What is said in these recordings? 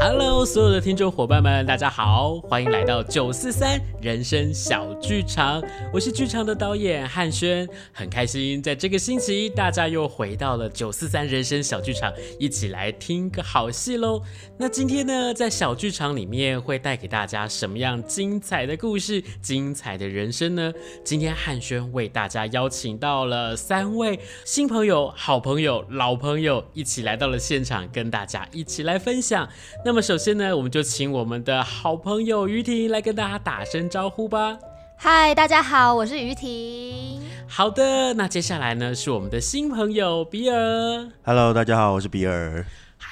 Hello，所有的听众伙伴们，大家好，欢迎来到九四三人生小剧场。我是剧场的导演汉轩，很开心在这个星期大家又回到了九四三人生小剧场，一起来听个好戏喽。那今天呢，在小剧场里面会带给大家什么样精彩的故事、精彩的人生呢？今天汉轩为大家邀请到了三位新朋友、好朋友、老朋友，一起来到了现场，跟大家一起来分享。那么首先呢，我们就请我们的好朋友于婷来跟大家打声招呼吧。嗨，大家好，我是于婷。好的，那接下来呢是我们的新朋友比尔。Hello，大家好，我是比尔。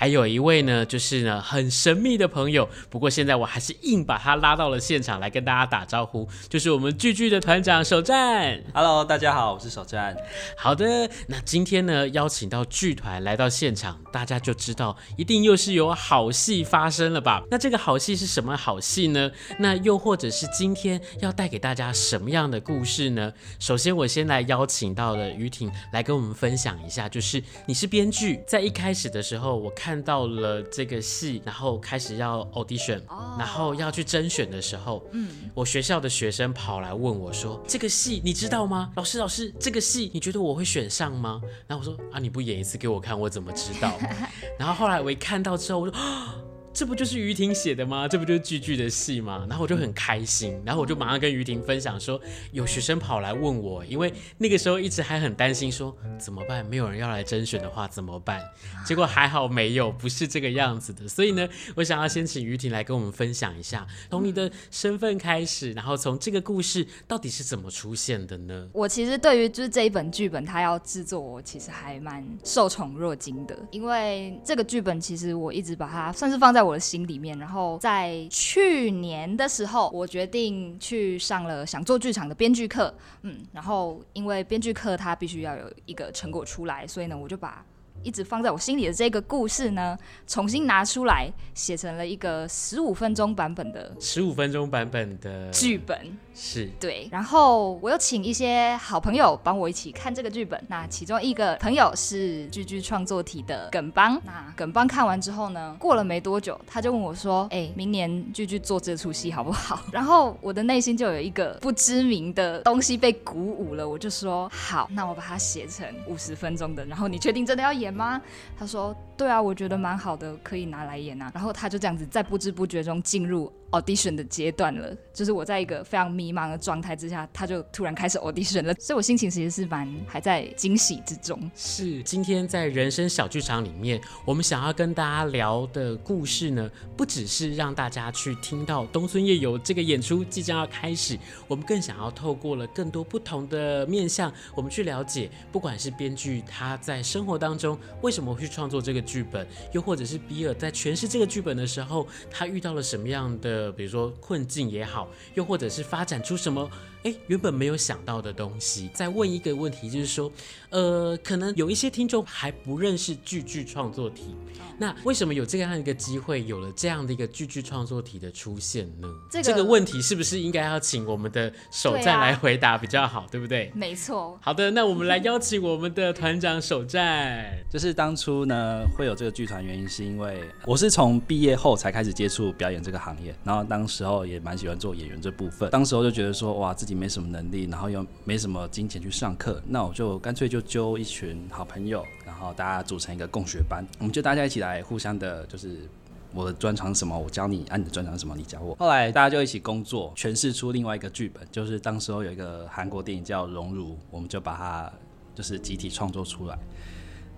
还有一位呢，就是呢很神秘的朋友，不过现在我还是硬把他拉到了现场来跟大家打招呼，就是我们剧剧的团长首战。Hello，大家好，我是首战。好的，那今天呢邀请到剧团来到现场，大家就知道一定又是有好戏发生了吧？那这个好戏是什么好戏呢？那又或者是今天要带给大家什么样的故事呢？首先我先来邀请到了于婷来跟我们分享一下，就是你是编剧，在一开始的时候我。看到了这个戏，然后开始要 audition，、oh. 然后要去甄选的时候，嗯，我学校的学生跑来问我说：“这个戏你知道吗？老师，老师，这个戏你觉得我会选上吗？”然后我说：“啊，你不演一次给我看，我怎么知道？” 然后后来我一看到之后，我说。这不就是于婷写的吗？这不就是剧剧的戏吗？然后我就很开心，然后我就马上跟于婷分享说，有学生跑来问我，因为那个时候一直还很担心说怎么办，没有人要来甄选的话怎么办？结果还好没有，不是这个样子的。所以呢，我想要先请于婷来跟我们分享一下，从你的身份开始，然后从这个故事到底是怎么出现的呢？我其实对于就是这一本剧本，它要制作，我其实还蛮受宠若惊的，因为这个剧本其实我一直把它算是放在。我的心里面，然后在去年的时候，我决定去上了想做剧场的编剧课，嗯，然后因为编剧课它必须要有一个成果出来，所以呢，我就把一直放在我心里的这个故事呢，重新拿出来写成了一个十五分钟版本的十五分钟版本的剧本。是对，然后我有请一些好朋友帮我一起看这个剧本。那其中一个朋友是剧剧创作体的耿邦。那耿邦看完之后呢，过了没多久，他就问我说：“哎，明年剧剧做这出戏好不好？” 然后我的内心就有一个不知名的东西被鼓舞了，我就说：“好，那我把它写成五十分钟的。然后你确定真的要演吗？”他说：“对啊，我觉得蛮好的，可以拿来演啊。”然后他就这样子在不知不觉中进入 audition 的阶段了，就是我在一个非常迷茫的状态之下，他就突然开始 audition 了，所以我心情其实是蛮还在惊喜之中。是今天在人生小剧场里面，我们想要跟大家聊的故事呢，不只是让大家去听到东村夜游这个演出即将要开始，我们更想要透过了更多不同的面向，我们去了解，不管是编剧他在生活当中为什么会去创作这个剧本，又或者是比尔在诠释这个剧本的时候，他遇到了什么样的。比如说困境也好，又或者是发展出什么。哎，原本没有想到的东西。再问一个问题，就是说，呃，可能有一些听众还不认识剧剧创作题，那为什么有这样一个机会，有了这样的一个剧剧创作题的出现呢？这个、这个问题是不是应该要请我们的首战来回答比较好，对，啊、对不对？没错。好的，那我们来邀请我们的团长首战。就是当初呢，会有这个剧团原因，是因为我是从毕业后才开始接触表演这个行业，然后当时候也蛮喜欢做演员这部分，当时候就觉得说，哇，自己。没什么能力，然后又没什么金钱去上课，那我就干脆就揪一群好朋友，然后大家组成一个共学班，我们就大家一起来互相的，就是我的专长是什么，我教你；按你的专长是什么，你教我。后来大家就一起工作，诠释出另外一个剧本，就是当时候有一个韩国电影叫《荣辱》，我们就把它就是集体创作出来。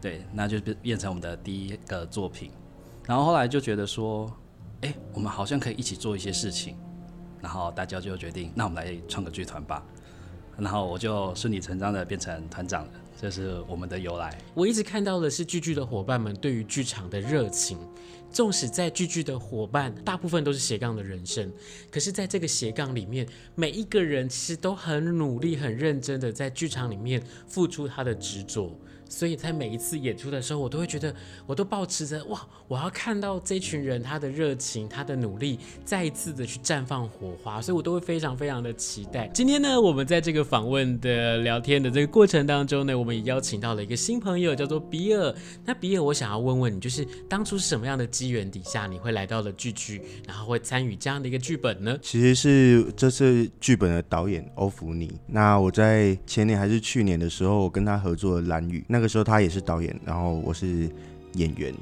对，那就变变成我们的第一个作品。然后后来就觉得说，哎，我们好像可以一起做一些事情。然后大家就决定，那我们来创个剧团吧。然后我就顺理成章的变成团长了，这是我们的由来。我一直看到的是剧剧的伙伴们对于剧场的热情。纵使在剧剧的伙伴大部分都是斜杠的人生，可是在这个斜杠里面，每一个人其实都很努力、很认真的在剧场里面付出他的执着。所以在每一次演出的时候，我都会觉得，我都保持着哇，我要看到这群人他的热情、他的努力，再一次的去绽放火花，所以我都会非常非常的期待。今天呢，我们在这个访问的聊天的这个过程当中呢，我们也邀请到了一个新朋友，叫做比尔。那比尔，我想要问问你，就是当初是什么样的机缘底下，你会来到了剧剧，然后会参与这样的一个剧本呢？其实是这次剧本的导演欧福尼。那我在前年还是去年的时候，我跟他合作了《蓝雨》，那。那时候他也是导演，然后我是演员，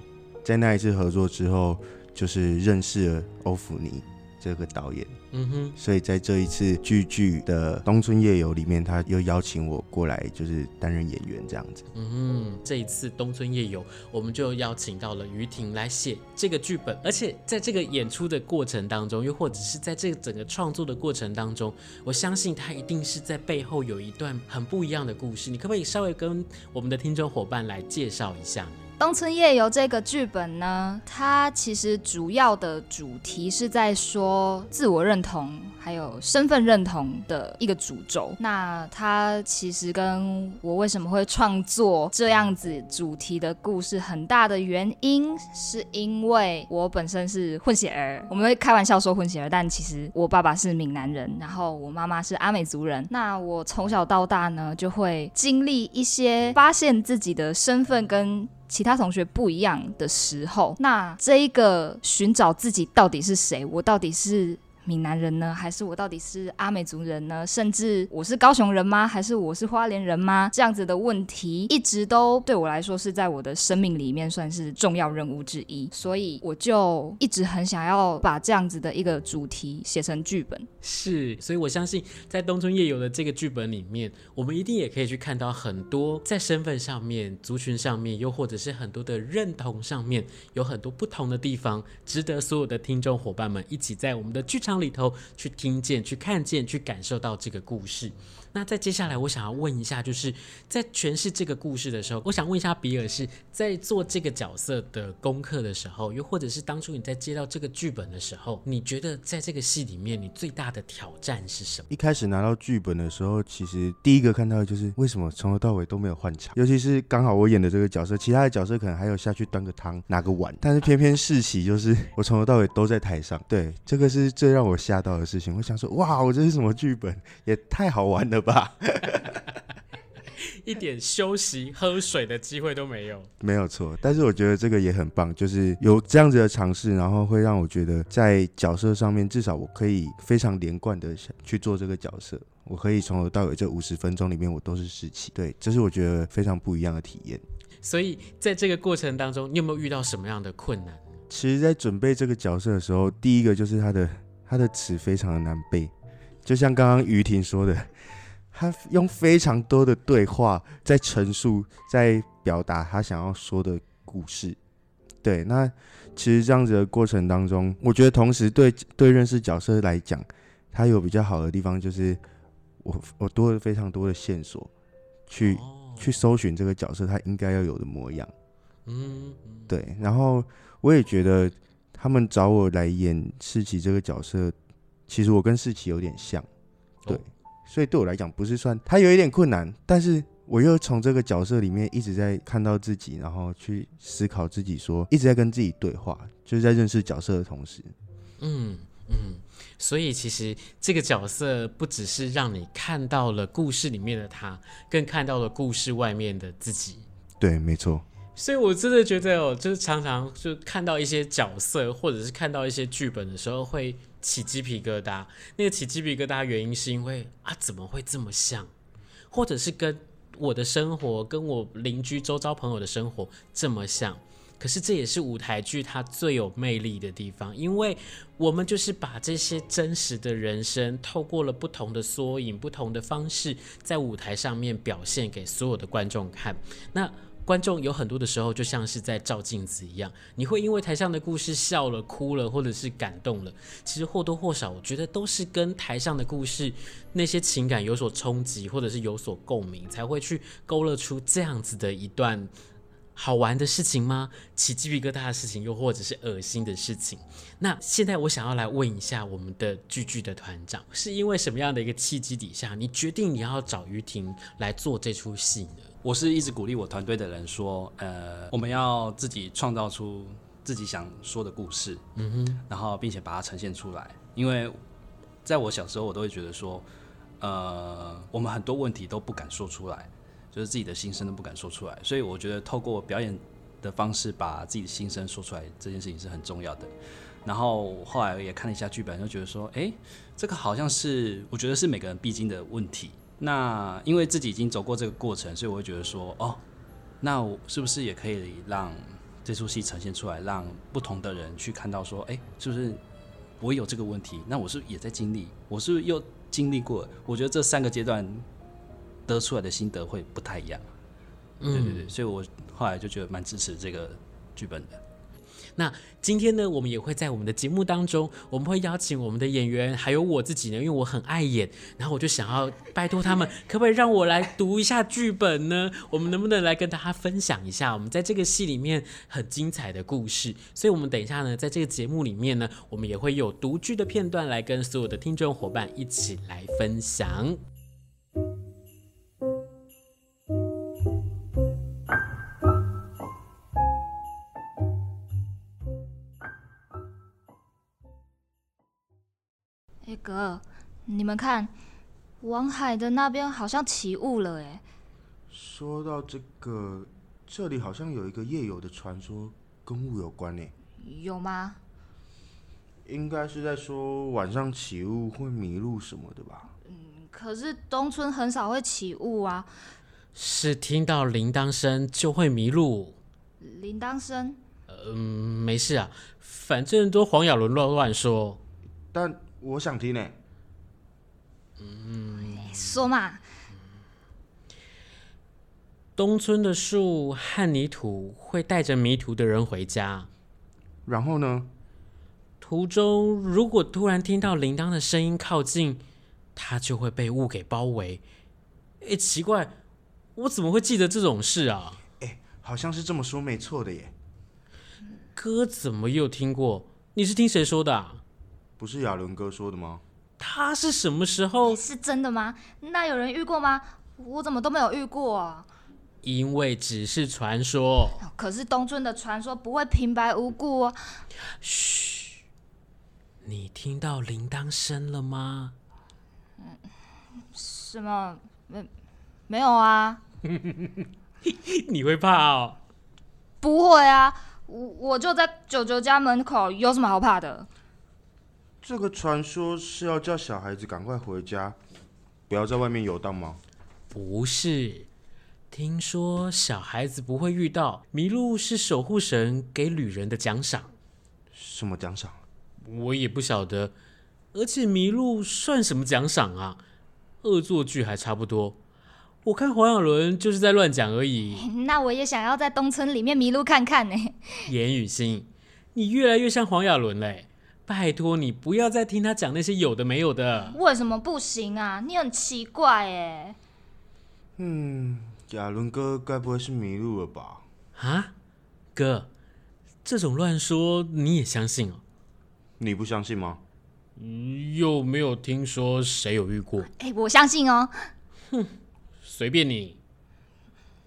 在那一次合作之后，就是认识了欧福尼这个导演。嗯哼，所以在这一次剧剧的《东村夜游》里面，他又邀请我过来，就是担任演员这样子。嗯哼，这一次《东村夜游》，我们就邀请到了于婷来写这个剧本，而且在这个演出的过程当中，又或者是在这个整个创作的过程当中，我相信他一定是在背后有一段很不一样的故事。你可不可以稍微跟我们的听众伙伴来介绍一下？《乡村夜游》这个剧本呢，它其实主要的主题是在说自我认同还有身份认同的一个主轴。那它其实跟我为什么会创作这样子主题的故事很大的原因，是因为我本身是混血儿。我们会开玩笑说混血儿，但其实我爸爸是闽南人，然后我妈妈是阿美族人。那我从小到大呢，就会经历一些发现自己的身份跟其他同学不一样的时候，那这一个寻找自己到底是谁，我到底是闽南人呢，还是我到底是阿美族人呢？甚至我是高雄人吗？还是我是花莲人吗？这样子的问题一直都对我来说是在我的生命里面算是重要任务之一，所以我就一直很想要把这样子的一个主题写成剧本。是，所以我相信在东村夜游的这个剧本里面，我们一定也可以去看到很多在身份上面、族群上面，又或者是很多的认同上面，有很多不同的地方，值得所有的听众伙伴们一起在我们的剧场里头去听见、去看见、去感受到这个故事。那在接下来，我想要问一下，就是在诠释这个故事的时候，我想问一下比尔是在做这个角色的功课的时候，又或者是当初你在接到这个剧本的时候，你觉得在这个戏里面，你最大的挑战是什么？一开始拿到剧本的时候，其实第一个看到的就是为什么从头到尾都没有换场，尤其是刚好我演的这个角色，其他的角色可能还有下去端个汤、拿个碗，但是偏偏世袭就是我从头到尾都在台上。对，这个是最让我吓到的事情。我想说，哇，我这是什么剧本？也太好玩了吧！一点休息、喝水的机会都没有，没有错。但是我觉得这个也很棒，就是有这样子的尝试，然后会让我觉得在角色上面，至少我可以非常连贯的去做这个角色。我可以从头到尾这五十分钟里面，我都是世奇。对，这是我觉得非常不一样的体验。所以在这个过程当中，你有没有遇到什么样的困难？其实，在准备这个角色的时候，第一个就是他的他的词非常的难背，就像刚刚于婷说的。他用非常多的对话在陈述，在表达他想要说的故事。对，那其实这样子的过程当中，我觉得同时对对认识角色来讲，他有比较好的地方，就是我我多了非常多的线索，去去搜寻这个角色他应该要有的模样。嗯，对。然后我也觉得他们找我来演世奇这个角色，其实我跟世奇有点像。对。所以对我来讲，不是算他有一点困难，但是我又从这个角色里面一直在看到自己，然后去思考自己说，说一直在跟自己对话，就是在认识角色的同时，嗯嗯，所以其实这个角色不只是让你看到了故事里面的他，更看到了故事外面的自己。对，没错。所以我真的觉得哦，就是常常就看到一些角色，或者是看到一些剧本的时候会。起鸡皮疙瘩，那个起鸡皮疙瘩原因是因为啊，怎么会这么像？或者是跟我的生活、跟我邻居周遭朋友的生活这么像？可是这也是舞台剧它最有魅力的地方，因为我们就是把这些真实的人生，透过了不同的缩影、不同的方式，在舞台上面表现给所有的观众看。那。观众有很多的时候就像是在照镜子一样，你会因为台上的故事笑了、哭了，或者是感动了，其实或多或少，我觉得都是跟台上的故事那些情感有所冲击，或者是有所共鸣，才会去勾勒出这样子的一段。好玩的事情吗？起鸡皮疙瘩的事情，又或者是恶心的事情？那现在我想要来问一下我们的剧剧的团长，是因为什么样的一个契机底下，你决定你要找于婷来做这出戏呢？我是一直鼓励我团队的人说，呃，我们要自己创造出自己想说的故事，嗯哼，然后并且把它呈现出来。因为在我小时候，我都会觉得说，呃，我们很多问题都不敢说出来。就是自己的心声都不敢说出来，所以我觉得透过表演的方式把自己的心声说出来，这件事情是很重要的。然后后来也看了一下剧本，就觉得说，哎、这个好像是我觉得是每个人必经的问题。那因为自己已经走过这个过程，所以我会觉得说，哦，那我是不是也可以让这出戏呈现出来，让不同的人去看到说，哎、欸，是不是我有这个问题？那我是不是也在经历？我是不是又经历过？我觉得这三个阶段。得出来的心得会不太一样，对对对，所以我后来就觉得蛮支持这个剧本的。那今天呢，我们也会在我们的节目当中，我们会邀请我们的演员，还有我自己呢，因为我很爱演，然后我就想要拜托他们，可不可以让我来读一下剧本呢？我们能不能来跟大家分享一下我们在这个戏里面很精彩的故事？所以，我们等一下呢，在这个节目里面呢，我们也会有读剧的片段来跟所有的听众伙伴一起来分享。哥，你们看，王海的那边好像起雾了哎。说到这个，这里好像有一个夜游的传说，跟雾有关呢。有吗？应该是在说晚上起雾会迷路什么的吧。嗯，可是东村很少会起雾啊。是听到铃铛声就会迷路。铃铛声？嗯，没事啊，反正都黄雅伦乱乱说。但。我想听呢。嗯，说嘛。东村的树和泥土会带着迷途的人回家。然后呢？途中如果突然听到铃铛的声音靠近，他就会被雾给包围。哎，奇怪，我怎么会记得这种事啊？哎，好像是这么说没错的耶。哥怎么又听过？你是听谁说的啊？不是亚伦哥说的吗？他是什么时候？是真的吗？那有人遇过吗？我怎么都没有遇过啊？因为只是传说。可是东村的传说不会平白无故啊。嘘，你听到铃铛声了吗？嗯，什么？没，没有啊。你会怕哦？不会啊，我我就在九九家门口，有什么好怕的？这个传说是要叫小孩子赶快回家，不要在外面游荡吗？不是，听说小孩子不会遇到迷路是守护神给旅人的奖赏。什么奖赏？我也不晓得。而且迷路算什么奖赏啊？恶作剧还差不多。我看黄亚伦就是在乱讲而已。那我也想要在东村里面迷路看看呢。严雨欣，你越来越像黄亚伦嘞。拜托你不要再听他讲那些有的没有的。为什么不行啊？你很奇怪哎。嗯，亚伦哥该不会是迷路了吧？啊，哥，这种乱说你也相信哦？你不相信吗？又没有听说谁有遇过。哎，我相信哦。哼，随便你。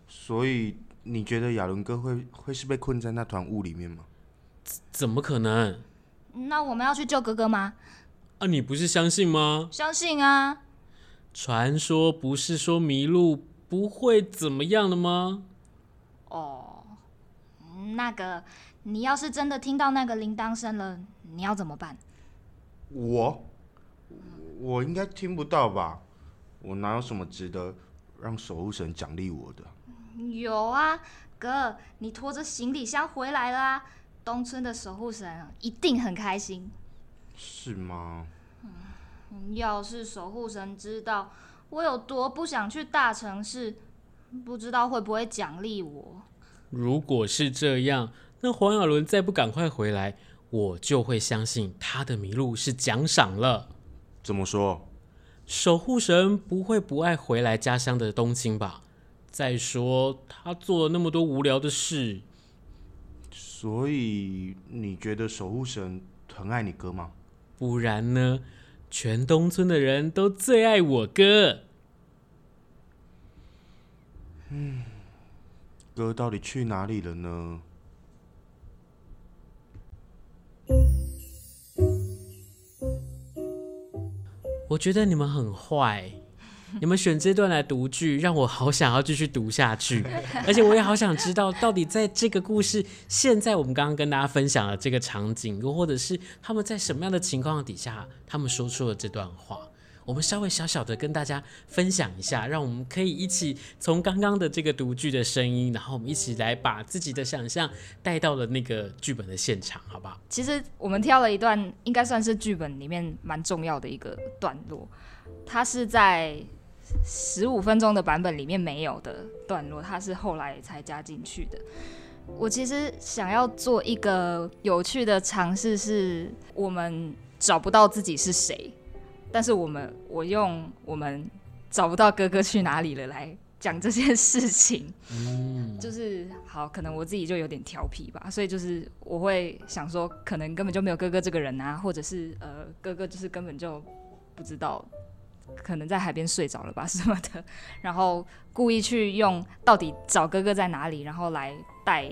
所以你觉得亚伦哥会会是被困在那团雾里面吗？怎么可能？那我们要去救哥哥吗？啊，你不是相信吗？相信啊。传说不是说迷路不会怎么样的吗？哦，那个，你要是真的听到那个铃铛声了，你要怎么办？我，我应该听不到吧？我哪有什么值得让守护神奖励我的？有啊，哥，你拖着行李箱回来了啊。东村的守护神一定很开心，是吗？嗯，要是守护神知道我有多不想去大城市，不知道会不会奖励我。如果是这样，那黄亚伦再不赶快回来，我就会相信他的迷路是奖赏了。怎么说？守护神不会不爱回来家乡的东青吧？再说他做了那么多无聊的事，所以你觉得守护神很爱你哥吗？不然呢？全东村的人都最爱我哥。嗯，哥到底去哪里了呢？我觉得你们很坏，你们选这段来读剧，让我好想要继续读下去，而且我也好想知道，到底在这个故事，现在我们刚刚跟大家分享的这个场景，又或者是他们在什么样的情况底下，他们说出了这段话。我们稍微小小的跟大家分享一下，让我们可以一起从刚刚的这个读剧的声音，然后我们一起来把自己的想象带到了那个剧本的现场，好不好？其实我们挑了一段，应该算是剧本里面蛮重要的一个段落，它是在十五分钟的版本里面没有的段落，它是后来才加进去的。我其实想要做一个有趣的尝试，是我们找不到自己是谁。但是我们，我用我们找不到哥哥去哪里了来讲这件事情，嗯，就是好，可能我自己就有点调皮吧，所以就是我会想说，可能根本就没有哥哥这个人啊，或者是呃，哥哥就是根本就不知道，可能在海边睡着了吧什么的，然后故意去用到底找哥哥在哪里，然后来带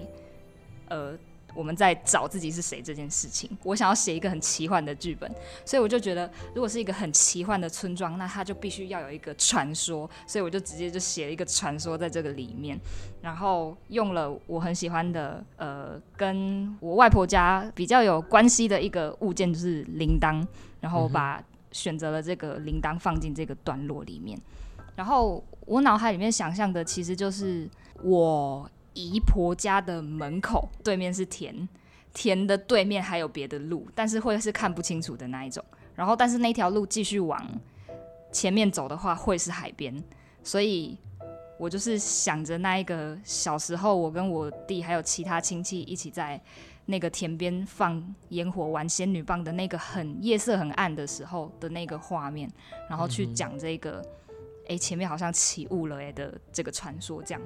呃。我们在找自己是谁这件事情，我想要写一个很奇幻的剧本，所以我就觉得，如果是一个很奇幻的村庄，那它就必须要有一个传说，所以我就直接就写了一个传说在这个里面，然后用了我很喜欢的，呃，跟我外婆家比较有关系的一个物件，就是铃铛，然后把选择了这个铃铛放进这个段落里面，然后我脑海里面想象的其实就是我。姨婆家的门口对面是田，田的对面还有别的路，但是会是看不清楚的那一种。然后，但是那条路继续往前面走的话，会是海边。所以我就是想着那一个小时候，我跟我弟还有其他亲戚一起在那个田边放烟火、玩仙女棒的那个很夜色很暗的时候的那个画面，然后去讲这个，哎、嗯，前面好像起雾了哎的这个传说，这样。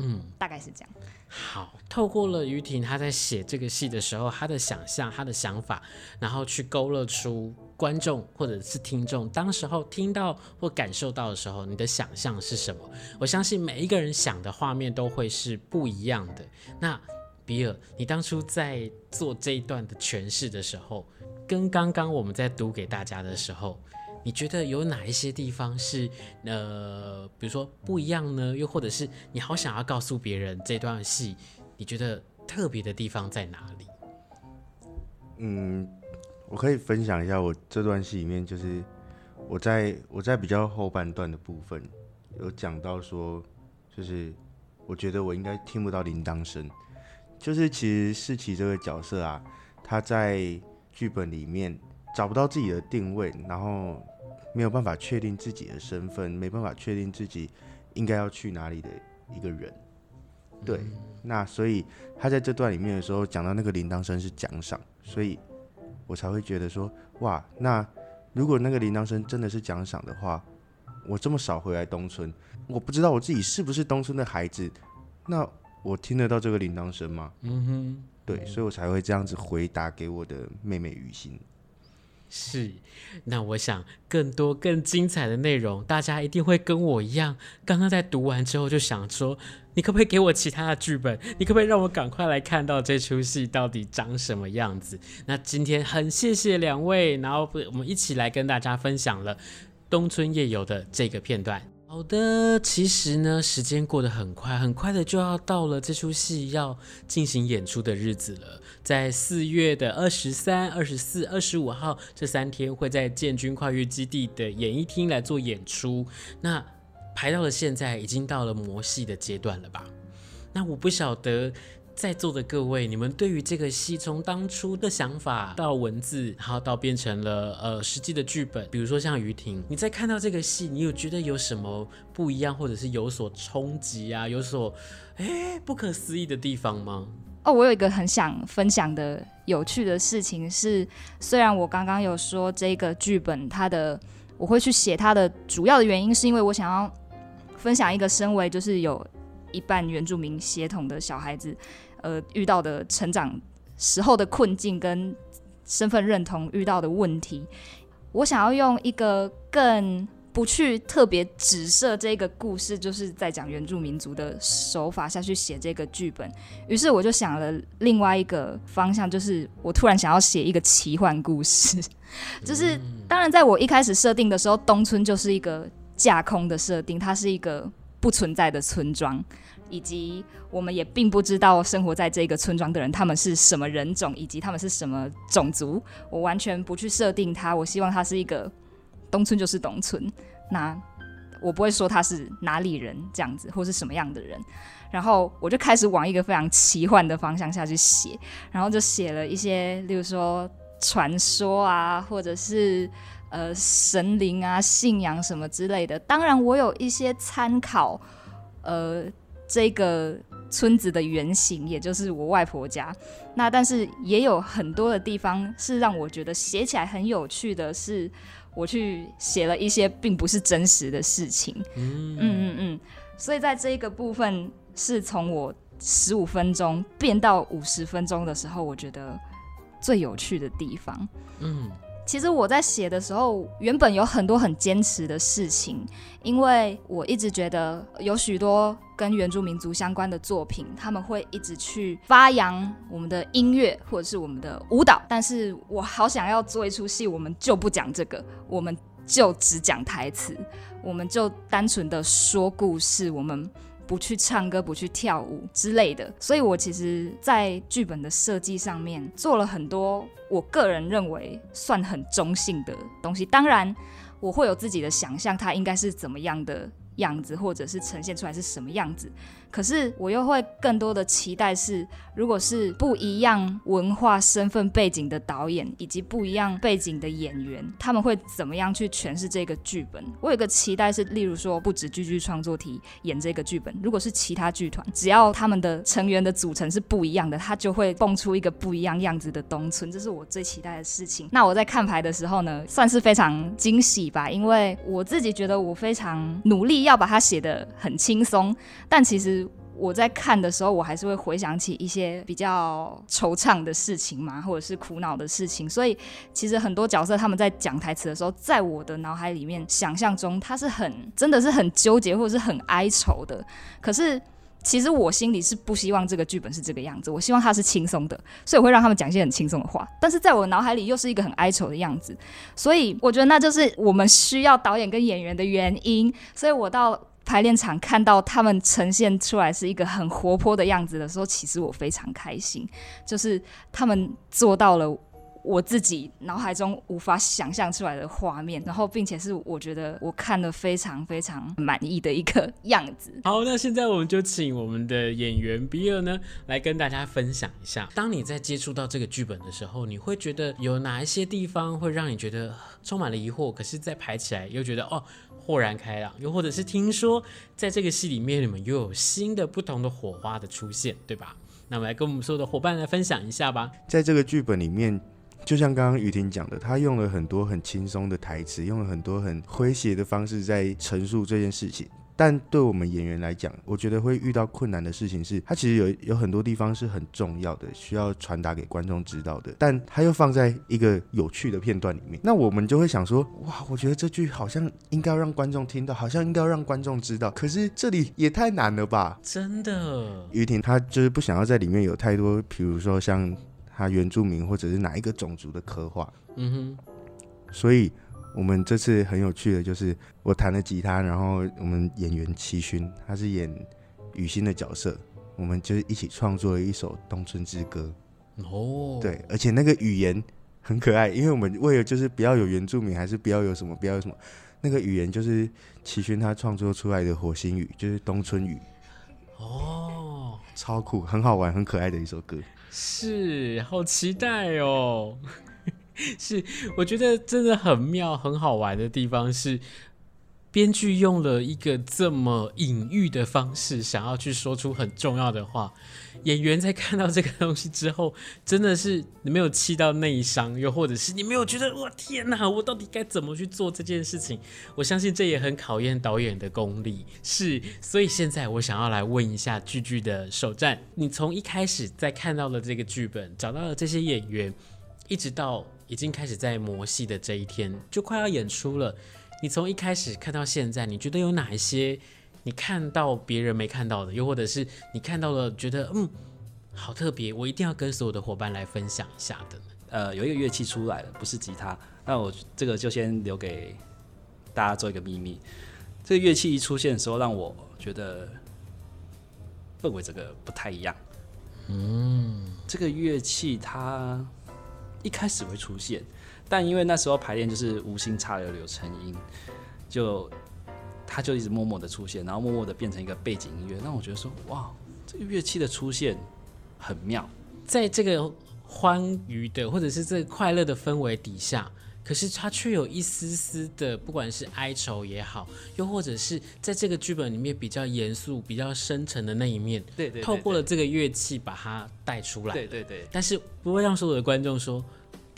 嗯，大概是这样。好，透过了于婷她在写这个戏的时候，她的想象、她的想法，然后去勾勒出观众或者是听众当时候听到或感受到的时候，你的想象是什么？我相信每一个人想的画面都会是不一样的。那比尔，你当初在做这一段的诠释的时候，跟刚刚我们在读给大家的时候。你觉得有哪一些地方是呃，比如说不一样呢？又或者是你好想要告诉别人这段戏，你觉得特别的地方在哪里？嗯，我可以分享一下我这段戏里面，就是我在我在比较后半段的部分有讲到说，就是我觉得我应该听不到铃铛声，就是其实世奇这个角色啊，他在剧本里面。找不到自己的定位，然后没有办法确定自己的身份，没办法确定自己应该要去哪里的一个人。对，嗯、那所以他在这段里面的时候讲到那个铃铛声是奖赏，所以我才会觉得说，哇，那如果那个铃铛声真的是奖赏的话，我这么少回来东村，我不知道我自己是不是东村的孩子，那我听得到这个铃铛声吗？嗯哼，对，所以我才会这样子回答给我的妹妹雨欣。是，那我想更多更精彩的内容，大家一定会跟我一样，刚刚在读完之后就想说，你可不可以给我其他的剧本？你可不可以让我赶快来看到这出戏到底长什么样子？那今天很谢谢两位，然后我们一起来跟大家分享了东村夜游的这个片段。好的，其实呢，时间过得很快，很快的就要到了这出戏要进行演出的日子了。在四月的二十三、二十四、二十五号这三天，会在建军跨越基地的演艺厅来做演出。那排到了现在，已经到了磨戏的阶段了吧？那我不晓得。在座的各位，你们对于这个戏从当初的想法到文字，然后到变成了呃实际的剧本，比如说像于婷，你在看到这个戏，你有觉得有什么不一样，或者是有所冲击啊，有所哎不可思议的地方吗？哦，我有一个很想分享的有趣的事情是，虽然我刚刚有说这个剧本它的我会去写它的主要的原因，是因为我想要分享一个身为就是有一半原住民血统的小孩子，呃，遇到的成长时候的困境跟身份认同遇到的问题，我想要用一个更。不去特别指涉这个故事，就是在讲原住民族的手法下去写这个剧本。于是我就想了另外一个方向，就是我突然想要写一个奇幻故事。就是当然，在我一开始设定的时候，东村就是一个架空的设定，它是一个不存在的村庄，以及我们也并不知道生活在这个村庄的人他们是什么人种，以及他们是什么种族。我完全不去设定它，我希望它是一个。东村就是东村，那我不会说他是哪里人这样子，或是什么样的人，然后我就开始往一个非常奇幻的方向下去写，然后就写了一些，例如说传说啊，或者是呃神灵啊、信仰什么之类的。当然，我有一些参考，呃，这个村子的原型，也就是我外婆家。那但是也有很多的地方是让我觉得写起来很有趣的是。我去写了一些并不是真实的事情，嗯嗯嗯，所以在这一个部分是从我十五分钟变到五十分钟的时候，我觉得最有趣的地方，嗯。其实我在写的时候，原本有很多很坚持的事情，因为我一直觉得有许多跟原住民族相关的作品，他们会一直去发扬我们的音乐或者是我们的舞蹈，但是我好想要做一出戏，我们就不讲这个，我们就只讲台词，我们就单纯的说故事，我们。不去唱歌，不去跳舞之类的，所以我其实，在剧本的设计上面做了很多，我个人认为算很中性的东西。当然，我会有自己的想象，它应该是怎么样的样子，或者是呈现出来是什么样子。可是我又会更多的期待是，如果是不一样文化身份背景的导演，以及不一样背景的演员，他们会怎么样去诠释这个剧本？我有个期待是，例如说，不止剧剧创作题演这个剧本，如果是其他剧团，只要他们的成员的组成是不一样的，他就会蹦出一个不一样样子的东村，这是我最期待的事情。那我在看牌的时候呢，算是非常惊喜吧，因为我自己觉得我非常努力要把它写得很轻松，但其实。我在看的时候，我还是会回想起一些比较惆怅的事情嘛，或者是苦恼的事情。所以，其实很多角色他们在讲台词的时候，在我的脑海里面想象中，他是很真的是很纠结或者是很哀愁的。可是，其实我心里是不希望这个剧本是这个样子，我希望它是轻松的，所以我会让他们讲一些很轻松的话。但是在我脑海里又是一个很哀愁的样子，所以我觉得那就是我们需要导演跟演员的原因。所以我到。排练场看到他们呈现出来是一个很活泼的样子的时候，其实我非常开心，就是他们做到了我自己脑海中无法想象出来的画面，然后并且是我觉得我看了非常非常满意的一个样子。好，那现在我们就请我们的演员比尔呢来跟大家分享一下，当你在接触到这个剧本的时候，你会觉得有哪一些地方会让你觉得充满了疑惑，可是再排起来又觉得哦。豁然开朗，又或者是听说，在这个戏里面，你们又有新的、不同的火花的出现，对吧？那我们来跟我们所有的伙伴来分享一下吧。在这个剧本里面，就像刚刚雨婷讲的，他用了很多很轻松的台词，用了很多很诙谐的方式在陈述这件事情。但对我们演员来讲，我觉得会遇到困难的事情是，它其实有有很多地方是很重要的，需要传达给观众知道的，但它又放在一个有趣的片段里面。那我们就会想说，哇，我觉得这句好像应该要让观众听到，好像应该要让观众知道，可是这里也太难了吧？真的，于婷她就是不想要在里面有太多，比如说像她原住民或者是哪一个种族的刻画。嗯哼，所以。我们这次很有趣的就是，我弹了吉他，然后我们演员齐勋他是演雨欣的角色，我们就是一起创作了一首《冬春之歌》。哦，对，而且那个语言很可爱，因为我们为了就是不要有原住民，还是不要有什么，不要有什么，那个语言就是齐勋他创作出来的火星语，就是冬春语。哦。超酷，很好玩，很可爱的一首歌。是，好期待哦！是，我觉得真的很妙、很好玩的地方是。编剧用了一个这么隐喻的方式，想要去说出很重要的话。演员在看到这个东西之后，真的是你没有气到内伤，又或者是你没有觉得我天哪，我到底该怎么去做这件事情？我相信这也很考验导演的功力。是，所以现在我想要来问一下剧剧的首战，你从一开始在看到了这个剧本，找到了这些演员，一直到已经开始在磨戏的这一天，就快要演出了。你从一开始看到现在，你觉得有哪一些你看到别人没看到的，又或者是你看到了觉得嗯好特别，我一定要跟所有的伙伴来分享一下的？呃，有一个乐器出来了，不是吉他，那我这个就先留给大家做一个秘密。这个乐器一出现的时候，让我觉得氛围这个不太一样。嗯，这个乐器它一开始会出现。但因为那时候排练就是无心插柳柳成荫，就他就一直默默的出现，然后默默的变成一个背景音乐，让我觉得说哇，这个乐器的出现很妙，在这个欢愉的或者是这个快乐的氛围底下，可是它却有一丝丝的，不管是哀愁也好，又或者是在这个剧本里面比较严肃、比较深沉的那一面，对对，对，对，透过了这个乐器把它带出来，对对对，但是不会让所有的观众说。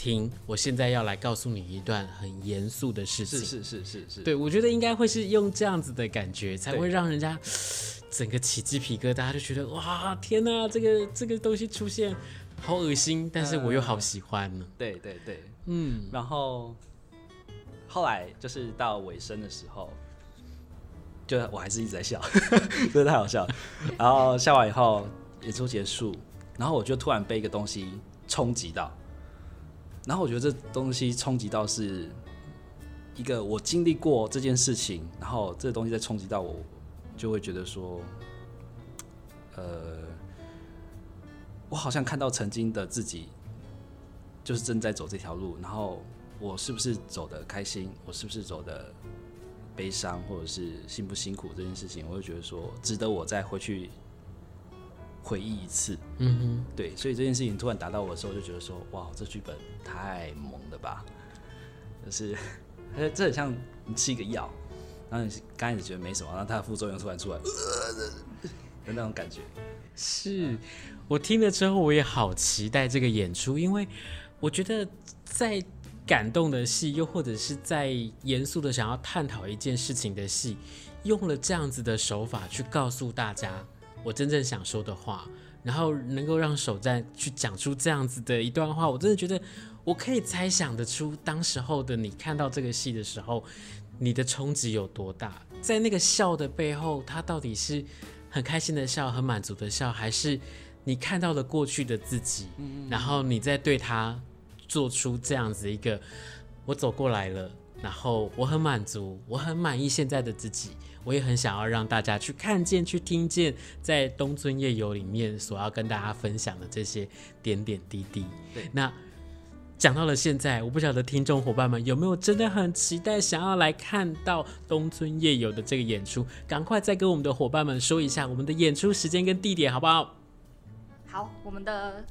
听，我现在要来告诉你一段很严肃的事情。是是是是是，对，我觉得应该会是用这样子的感觉，才会让人家整个起鸡皮疙瘩，就觉得哇，天哪，这个这个东西出现，好恶心，但是我又好喜欢呢。呃，对对对，嗯，然后后来就是到尾声的时候，就我还是一直在笑，真的太好笑了。然后笑完以后，演出结束，然后我就突然被一个东西冲击到。然后我觉得这东西冲击到是一个我经历过这件事情，然后这个东西再冲击到我，就会觉得说，呃，我好像看到曾经的自己，就是正在走这条路，然后我是不是走的开心，我是不是走的悲伤，或者是辛不辛苦这件事情，我会觉得说值得我再回去。回忆一次，嗯哼，对，所以这件事情突然打到我的时候，就觉得说，哇，这剧本太猛了吧！就是，这很像你吃一个药，然后你刚开始觉得没什么，然后它的副作用突然出来，呃，的那种感觉。是我听了之后，我也好期待这个演出，因为我觉得在感动的戏，又或者是在严肃的想要探讨一件事情的戏，用了这样子的手法去告诉大家。我真正想说的话，然后能够让首战去讲出这样子的一段话，我真的觉得我可以猜想得出，当时候的你看到这个戏的时候，你的冲击有多大。在那个笑的背后，他到底是很开心的笑，很满足的笑，还是你看到了过去的自己，然后你在对他做出这样子一个，我走过来了，然后我很满足，我很满意现在的自己。我也很想要让大家去看见、去听见，在《东村夜游》里面所要跟大家分享的这些点点滴滴。对，那讲到了现在，我不晓得听众伙伴们有没有真的很期待想要来看到《东村夜游》的这个演出？赶快再跟我们的伙伴们说一下我们的演出时间跟地点，好不好？好，我们的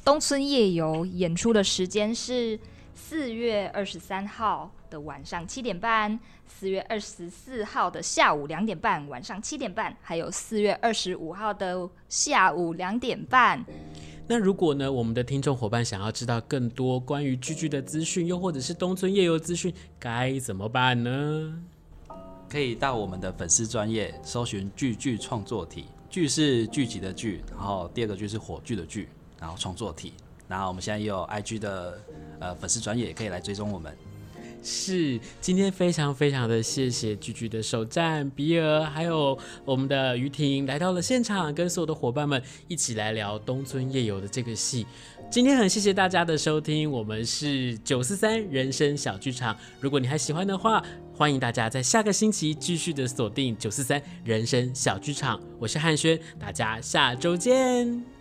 《东村夜游》演出的时间是四月二十三号的晚上七点半，四月二十四号的下午两点半，晚上七点半，还有四月二十五号的下午两点半。那如果呢，我们的听众伙伴想要知道更多关于句句的资讯，又或者是东村夜游资讯，该怎么办呢？可以到我们的粉丝专业搜寻“句句创作体”，句是聚集的剧，然后第二个句是火炬的炬，然后创作体。然后我们现在也有 IG 的呃粉丝专业，也可以来追踪我们。是，今天非常非常的谢谢句句的首战比尔，还有我们的于婷来到了现场，跟所有的伙伴们一起来聊东村夜游的这个戏。今天很谢谢大家的收听，我们是九四三人生小剧场。如果你还喜欢的话，欢迎大家在下个星期继续的锁定九四三人生小剧场。我是汉轩，大家下周见。